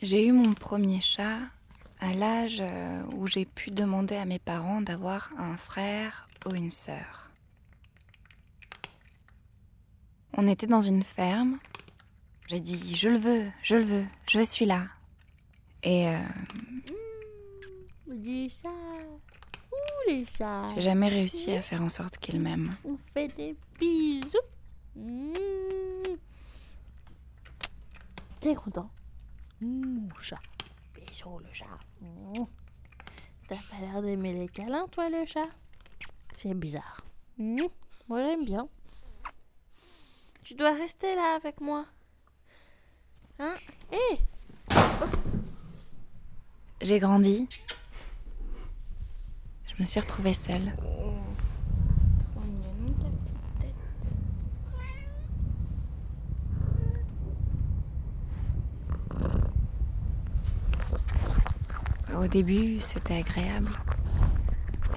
J'ai eu mon premier chat à l'âge euh, où j'ai pu demander à mes parents d'avoir un frère ou une sœur. On était dans une ferme. J'ai dit je le veux, je le veux, je suis là. Et euh, Les chats. Ouh, les chats. j'ai jamais réussi à faire en sorte qu'ils m'aiment. On fait des bisous. Mmh. T'es content Mon chat. Bisous, le chat. T'as pas l'air d'aimer les câlins, toi, le chat? C'est bizarre. Moi, j'aime bien. Tu dois rester là avec moi. Hein? Hé J'ai grandi. Je me suis retrouvée seule. Au début, c'était agréable.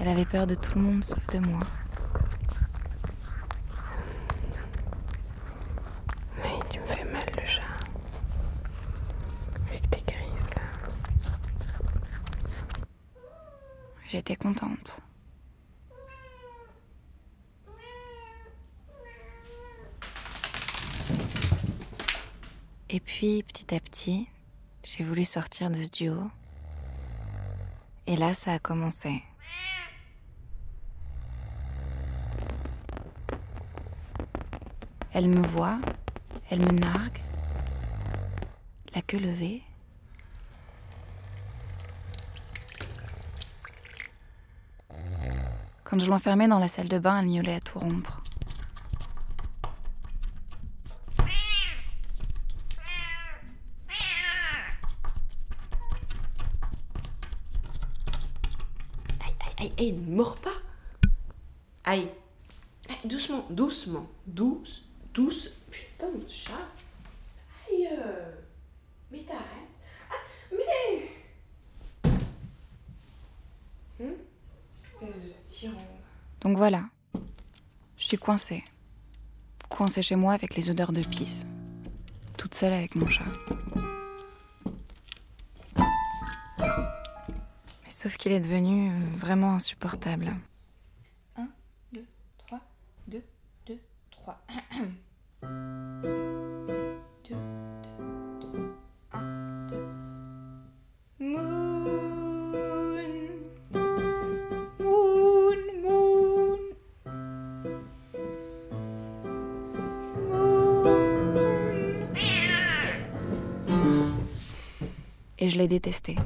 Elle avait peur de tout le monde sauf de moi. Mais tu me fais mal le chat. Avec tes griffes là. J'étais contente. Et puis, petit à petit, j'ai voulu sortir de ce duo. Et là, ça a commencé. Elle me voit, elle me nargue, la queue levée. Quand je l'enfermais dans la salle de bain, elle miaulait à tout rompre. Aïe, aïe, ne mords pas. Aïe. Aïe, doucement, doucement, douce, douce. Putain de chat. Aïe. euh, Mais t'arrêtes. Ah, mais. Hum Espèce de tyran. Donc voilà, je suis coincée. Coincée chez moi avec les odeurs de pisse. Toute seule avec mon chat. Sauf qu'il est devenu euh, vraiment insupportable. 1, 2, 3, 2, 2, 3. 2, 2, 3, 1, 2. Moon. Moon, moon. Moon. Et je l'ai détesté.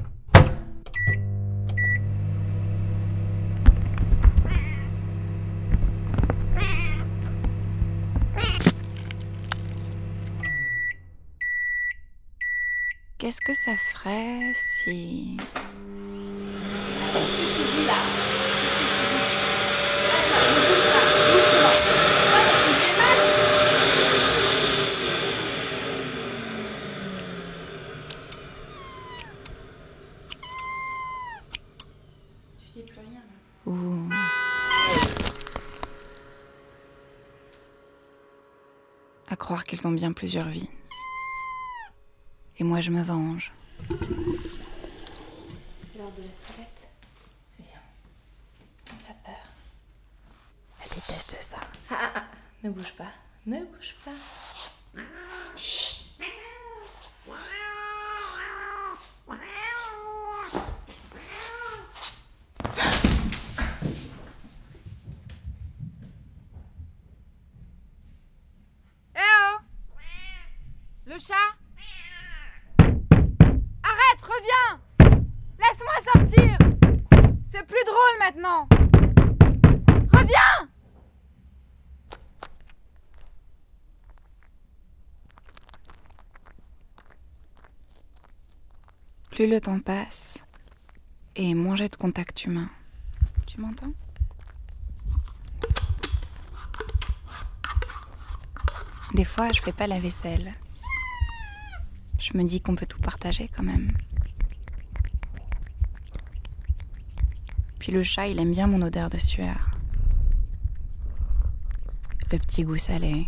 Qu'est-ce que ça ferait si... Qu'est-ce que tu dis là? Tu dis plus rien là? ou... À croire qu'ils ont bien plusieurs vies. Et moi, je me venge. C'est l'heure de la toilette. Viens. N'aie pas peur. Elle déteste ça. Ah, ah, ah. Ne bouge pas. Ne bouge pas. Chut. Eh oh Le chat Arrête, reviens Laisse-moi sortir C'est plus drôle maintenant Reviens Plus le temps passe, et moins j'ai de contact humain. Tu m'entends? Des fois, je fais pas la vaisselle. Je me dis qu'on peut tout partager quand même. Le chat, il aime bien mon odeur de sueur. Le petit goût salé.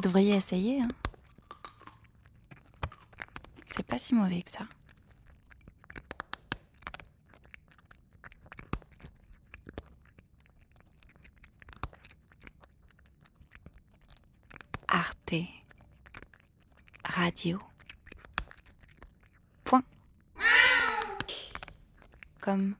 Vous devriez essayer, hein. C'est pas si mauvais que ça. Arte Radio. Point. Comme